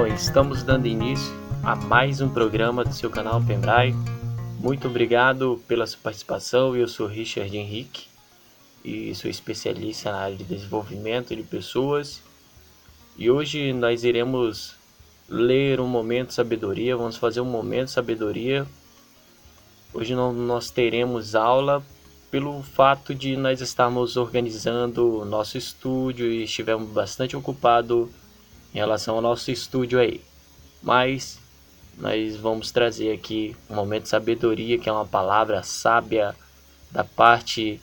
Então, estamos dando início a mais um programa do seu canal Pembrai. Muito obrigado pela sua participação. Eu sou Richard Henrique e sou especialista na área de desenvolvimento de pessoas. E hoje nós iremos ler um momento sabedoria, vamos fazer um momento sabedoria. Hoje não, nós teremos aula pelo fato de nós estarmos organizando nosso estúdio e estivemos bastante ocupados em relação ao nosso estúdio aí. Mas nós vamos trazer aqui um momento de sabedoria, que é uma palavra sábia da parte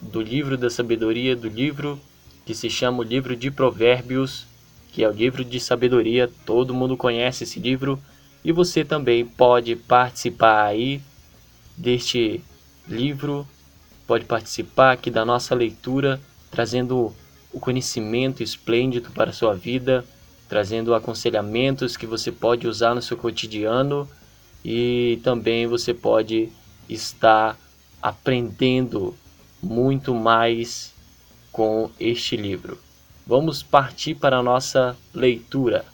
do livro da sabedoria, do livro que se chama o livro de Provérbios, que é o livro de sabedoria. Todo mundo conhece esse livro e você também pode participar aí deste livro, pode participar aqui da nossa leitura, trazendo o conhecimento esplêndido para a sua vida trazendo aconselhamentos que você pode usar no seu cotidiano e também você pode estar aprendendo muito mais com este livro. Vamos partir para a nossa leitura.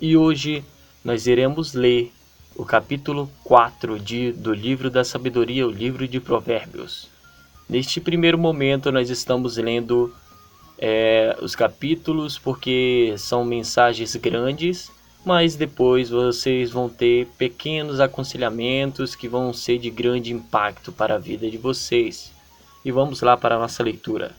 E hoje nós iremos ler o capítulo 4 de, do livro da sabedoria, o livro de Provérbios. Neste primeiro momento, nós estamos lendo é, os capítulos porque são mensagens grandes, mas depois vocês vão ter pequenos aconselhamentos que vão ser de grande impacto para a vida de vocês. E vamos lá para a nossa leitura.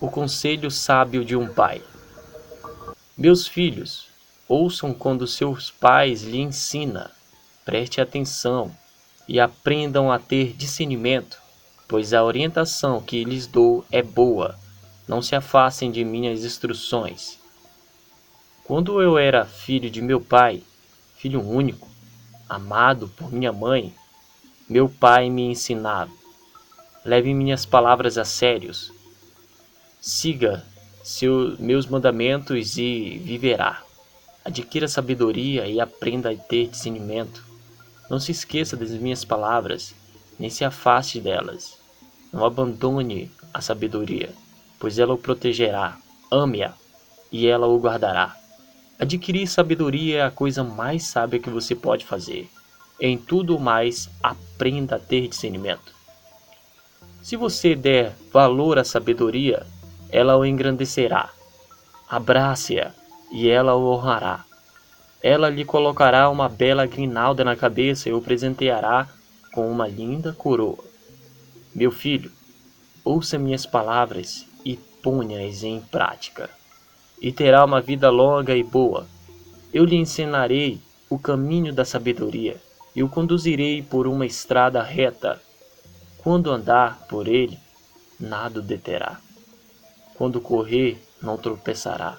O conselho sábio de um pai. Meus filhos, ouçam quando seus pais lhe ensina. Preste atenção e aprendam a ter discernimento, pois a orientação que lhes dou é boa. Não se afastem de minhas instruções. Quando eu era filho de meu pai, filho único, amado por minha mãe, meu pai me ensinava. Leve minhas palavras a sérios. Siga seus meus mandamentos e viverá. Adquira sabedoria e aprenda a ter discernimento. Não se esqueça das minhas palavras, nem se afaste delas. Não abandone a sabedoria, pois ela o protegerá. Ame-a e ela o guardará. Adquirir sabedoria é a coisa mais sábia que você pode fazer. Em tudo mais, aprenda a ter discernimento. Se você der valor à sabedoria, ela o engrandecerá. Abrace-a e ela o honrará. Ela lhe colocará uma bela grinalda na cabeça e o presenteará com uma linda coroa. Meu filho, ouça minhas palavras e ponha-as em prática, e terá uma vida longa e boa. Eu lhe ensinarei o caminho da sabedoria e o conduzirei por uma estrada reta. Quando andar por ele, nada o deterá. Quando correr, não tropeçará.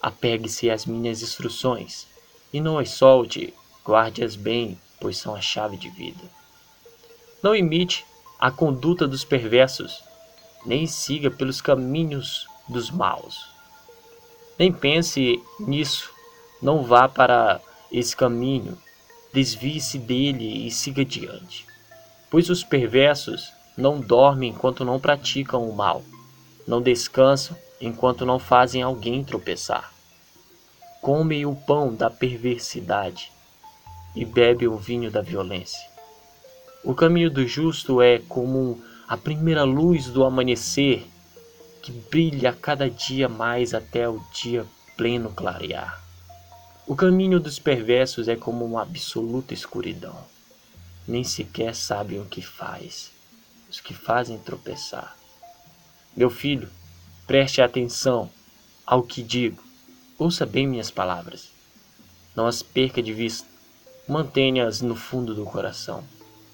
Apegue-se às minhas instruções e não as solte, guarde-as bem, pois são a chave de vida. Não imite a conduta dos perversos, nem siga pelos caminhos dos maus. Nem pense nisso, não vá para esse caminho, desvie-se dele e siga adiante. Pois os perversos não dormem enquanto não praticam o mal não descansam enquanto não fazem alguém tropeçar. Comem o pão da perversidade e bebem o vinho da violência. O caminho do justo é como a primeira luz do amanhecer que brilha cada dia mais até o dia pleno clarear. O caminho dos perversos é como uma absoluta escuridão. Nem sequer sabem o que faz, os que fazem tropeçar. Meu filho, preste atenção ao que digo. Ouça bem minhas palavras. Não as perca de vista. Mantenha-as no fundo do coração,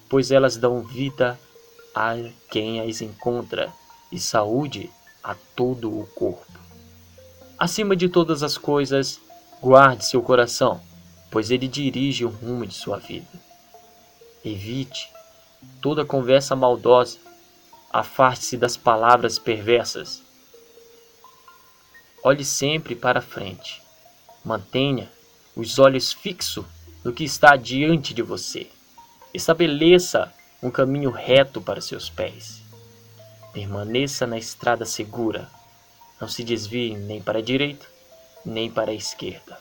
pois elas dão vida a quem as encontra e saúde a todo o corpo. Acima de todas as coisas, guarde seu coração, pois ele dirige o rumo de sua vida. Evite toda conversa maldosa Afaste-se das palavras perversas. Olhe sempre para frente. Mantenha os olhos fixos no que está diante de você. Estabeleça um caminho reto para seus pés. Permaneça na estrada segura. Não se desvie nem para a direita, nem para a esquerda.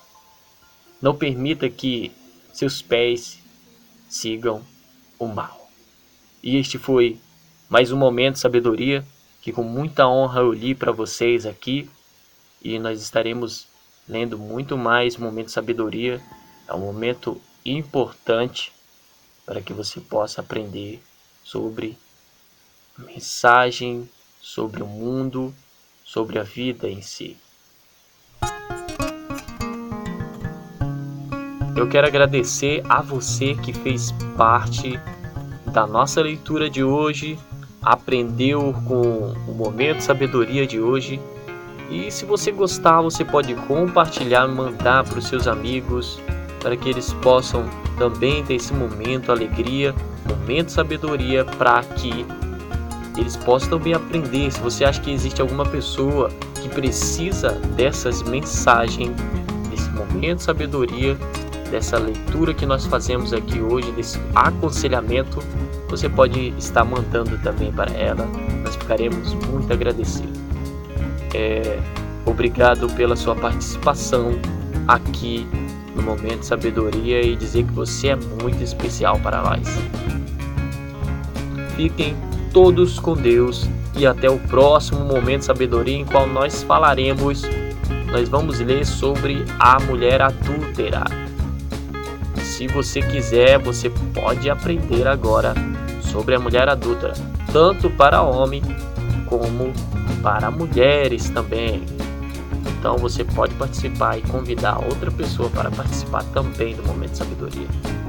Não permita que seus pés sigam o mal. E este foi mais um momento de sabedoria que com muita honra eu li para vocês aqui e nós estaremos lendo muito mais momento de sabedoria. É um momento importante para que você possa aprender sobre mensagem, sobre o mundo, sobre a vida em si. Eu quero agradecer a você que fez parte da nossa leitura de hoje, aprendeu com o momento sabedoria de hoje. E se você gostar, você pode compartilhar, mandar para os seus amigos, para que eles possam também ter esse momento, alegria, momento sabedoria, para que eles possam também aprender. Se você acha que existe alguma pessoa que precisa dessas mensagens, desse momento sabedoria, dessa leitura que nós fazemos aqui hoje, desse aconselhamento, você pode estar mandando também para ela. Nós ficaremos muito agradecidos. É, obrigado pela sua participação aqui no Momento Sabedoria e dizer que você é muito especial para nós. Fiquem todos com Deus e até o próximo Momento Sabedoria em qual nós falaremos, nós vamos ler sobre a mulher adúltera se você quiser, você pode aprender agora sobre a mulher adulta, tanto para homem como para mulheres também. Então você pode participar e convidar outra pessoa para participar também do Momento de Sabedoria.